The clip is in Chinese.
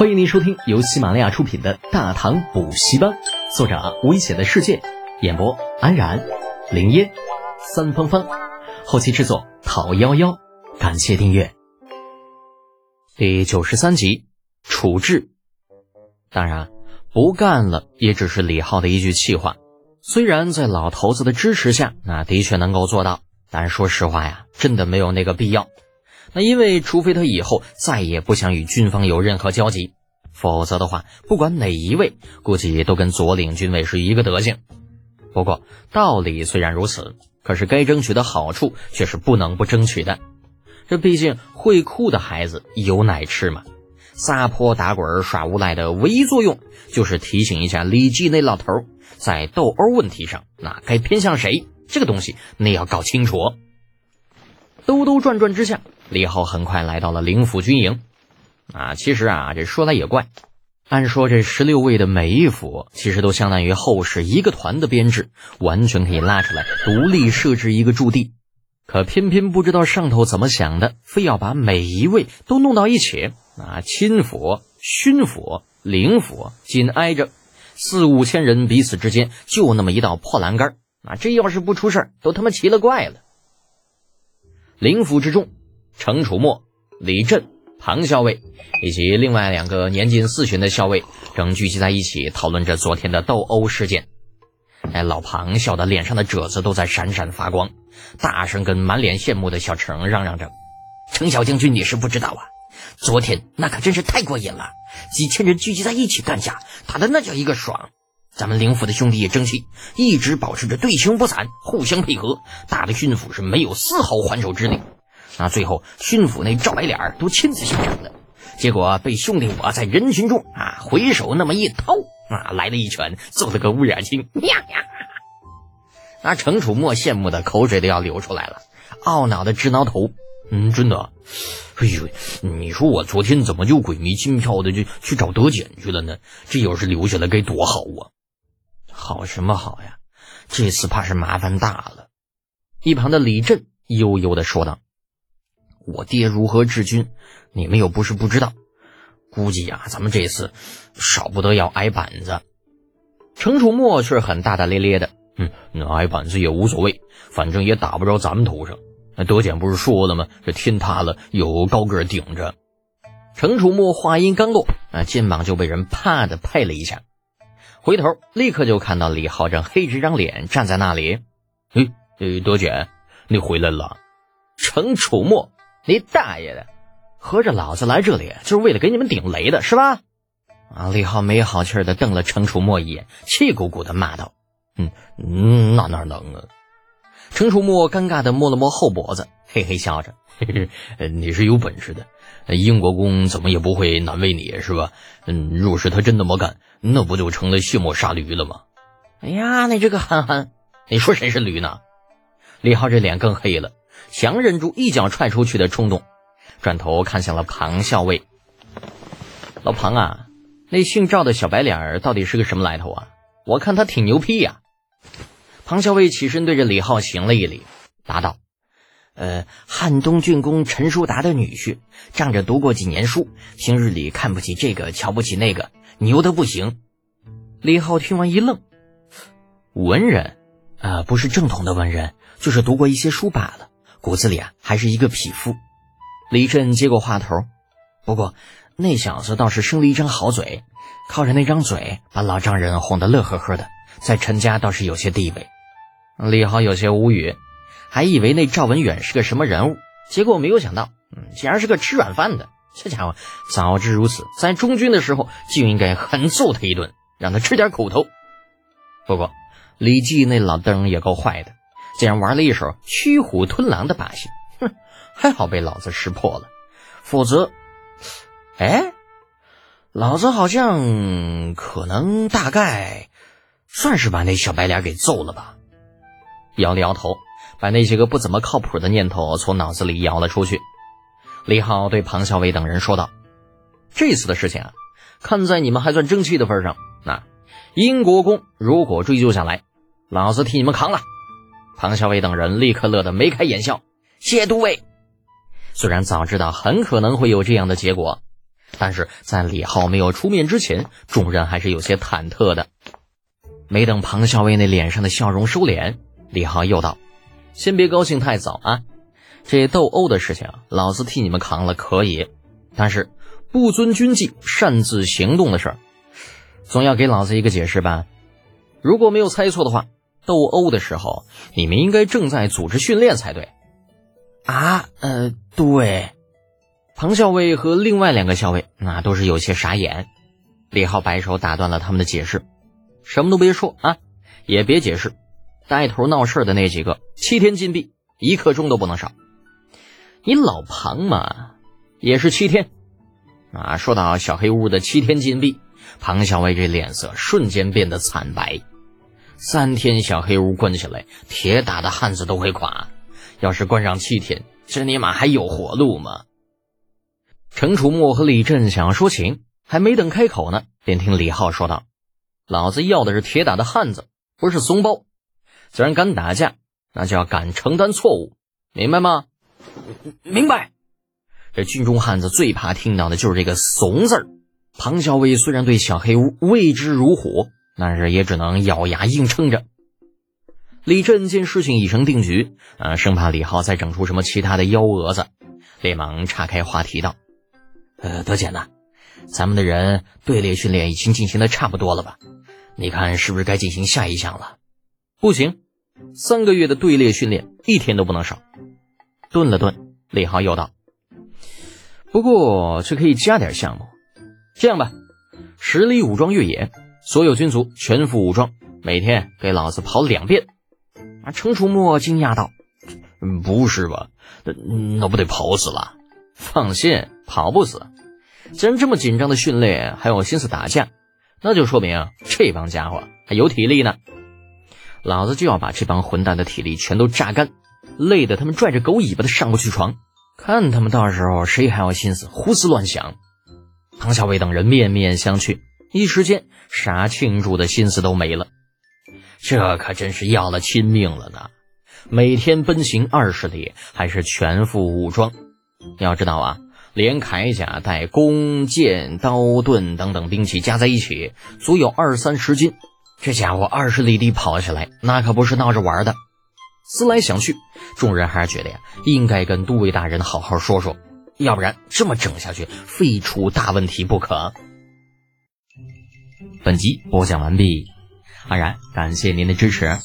欢迎您收听由喜马拉雅出品的《大唐补习班》，作者危险的世界，演播安然、林烟、三芳芳，后期制作讨幺幺，感谢订阅。第九十三集，处置。当然，不干了也只是李浩的一句气话。虽然在老头子的支持下，那的确能够做到，但说实话呀，真的没有那个必要。那因为，除非他以后再也不想与军方有任何交集，否则的话，不管哪一位，估计都跟左领军卫是一个德行。不过，道理虽然如此，可是该争取的好处却是不能不争取的。这毕竟会哭的孩子有奶吃嘛，撒泼打滚耍无赖的唯一作用，就是提醒一下李记那老头，在斗殴问题上，那该偏向谁？这个东西你要搞清楚。兜兜转转之下。李浩很快来到了灵府军营，啊，其实啊，这说来也怪，按说这十六位的每一府其实都相当于后世一个团的编制，完全可以拉出来独立设置一个驻地，可偏偏不知道上头怎么想的，非要把每一位都弄到一起，啊，亲府、勋府、灵府紧挨着，四五千人彼此之间就那么一道破栏杆，啊，这要是不出事都他妈奇了怪了。灵府之中。程楚墨、李振、庞校尉以及另外两个年近四旬的校尉正聚集在一起讨论着昨天的斗殴事件。哎，老庞笑得脸上的褶子都在闪闪发光，大声跟满脸羡慕的小程嚷嚷着：“程小将军，你是不知道啊，昨天那可真是太过瘾了，几千人聚集在一起干架，打的那叫一个爽。咱们灵府的兄弟也争气，一直保持着队形不散，互相配合，打的巡抚是没有丝毫还手之力。”那最后，巡抚那赵白脸都亲自下场了，结果被兄弟我在人群中啊回手那么一掏啊，来了一拳，揍了个乌眼青，呀呀！那程楚墨羡慕的口水都要流出来了，懊恼的直挠头。嗯，真的，哎呦，你说我昨天怎么就鬼迷心窍的就去找德简去了呢？这要是留下来该多好啊！好什么好呀？这次怕是麻烦大了。一旁的李振悠悠的说道。我爹如何治军，你们又不是不知道。估计呀，咱们这次少不得要挨板子。程楚墨却很大大咧咧的，嗯，那挨板子也无所谓，反正也打不着咱们头上。那德简不是说了吗？这天塌了有高个顶着。程楚墨话音刚落，啊，肩膀就被人啪的拍了一下，回头立刻就看到李浩正黑着张脸站在那里。哎，德简，你回来了。程楚墨。你大爷的！合着老子来这里就是为了给你们顶雷的是吧？啊！李浩没好气的瞪了程楚墨一眼，气鼓鼓的骂道：“嗯嗯，那哪能啊？”程楚墨尴尬的摸了摸后脖子，嘿嘿笑着：“嘿嘿，你是有本事的，英国公怎么也不会难为你是吧？嗯，若是他真那么干，那不就成了卸磨杀驴了吗？”哎呀，你这个憨憨，你说谁是驴呢？李浩这脸更黑了。强忍住一脚踹出去的冲动，转头看向了庞校尉。老庞啊，那姓赵的小白脸儿到底是个什么来头啊？我看他挺牛批呀。庞校尉起身对着李浩行了一礼，答道：“呃，汉东郡公陈叔达的女婿，仗着读过几年书，平日里看不起这个，瞧不起那个，牛的不行。”李浩听完一愣：“文人啊，不是正统的文人，就是读过一些书罢了。”骨子里啊，还是一个匹夫。李振接过话头，不过那小子倒是生了一张好嘴，靠着那张嘴把老丈人哄得乐呵呵的，在陈家倒是有些地位。李豪有些无语，还以为那赵文远是个什么人物，结果没有想到，嗯，竟然是个吃软饭的。这家伙早知如此，在中军的时候就应该狠揍他一顿，让他吃点苦头。不过李记那老登也够坏的。竟然玩了一手驱虎吞狼的把戏，哼，还好被老子识破了，否则，哎，老子好像可能大概算是把那小白脸给揍了吧？摇了摇头，把那些个不怎么靠谱的念头从脑子里摇了出去。李浩对庞校尉等人说道：“这次的事情啊，看在你们还算争气的份上，那英国公如果追究下来，老子替你们扛了。”庞校尉等人立刻乐得眉开眼笑，谢都尉。虽然早知道很可能会有这样的结果，但是在李浩没有出面之前，众人还是有些忐忑的。没等庞校尉那脸上的笑容收敛，李浩又道：“先别高兴太早啊，这斗殴的事情，老子替你们扛了可以，但是不遵军纪、擅自行动的事儿，总要给老子一个解释吧？如果没有猜错的话，斗殴的时候，你们应该正在组织训练才对。”啊，呃，对。庞校尉和另外两个校尉那都是有些傻眼。李浩摆手打断了他们的解释：“什么都别说啊，也别解释。带头闹事的那几个，七天禁闭，一刻钟都不能少。你老庞嘛，也是七天。”啊，说到小黑屋的七天禁闭，庞校尉这脸色瞬间变得惨白。三天小黑屋关起来，铁打的汉子都会垮。要是关上七天，这尼玛还有活路吗？程楚墨和李振想要说情，还没等开口呢，便听李浩说道：“老子要的是铁打的汉子，不是怂包。既然敢打架，那就要敢承担错误，明白吗？”“明白。”这军中汉子最怕听到的就是这个“怂”字儿。庞校尉虽然对小黑屋畏之如虎，但是也只能咬牙硬撑着。李振见事情已成定局，啊，生怕李浩再整出什么其他的幺蛾子，连忙岔开话题道。呃，德简呐，咱们的人队列训练已经进行的差不多了吧？你看是不是该进行下一项了？不行，三个月的队列训练一天都不能少。顿了顿，李浩又道：“不过这可以加点项目。这样吧，十里武装越野，所有军卒全副武装，每天给老子跑两遍。”啊，程楚墨惊讶道：“不是吧？那那不得跑死了？”放心，跑不死。既然这么紧张的训练还有心思打架，那就说明这帮家伙还有体力呢。老子就要把这帮混蛋的体力全都榨干，累得他们拽着狗尾巴的上不去床，看他们到时候谁还有心思胡思乱想。唐小伟等人面面相觑，一时间啥庆祝的心思都没了。这可真是要了亲命了呢！每天奔行二十里，还是全副武装。要知道啊，连铠甲带弓箭刀盾等等兵器加在一起，足有二三十斤。这家伙二十里地跑起来，那可不是闹着玩的。思来想去，众人还是觉得呀，应该跟都尉大人好好说说，要不然这么整下去，非出大问题不可。本集播讲完毕，安然感谢您的支持。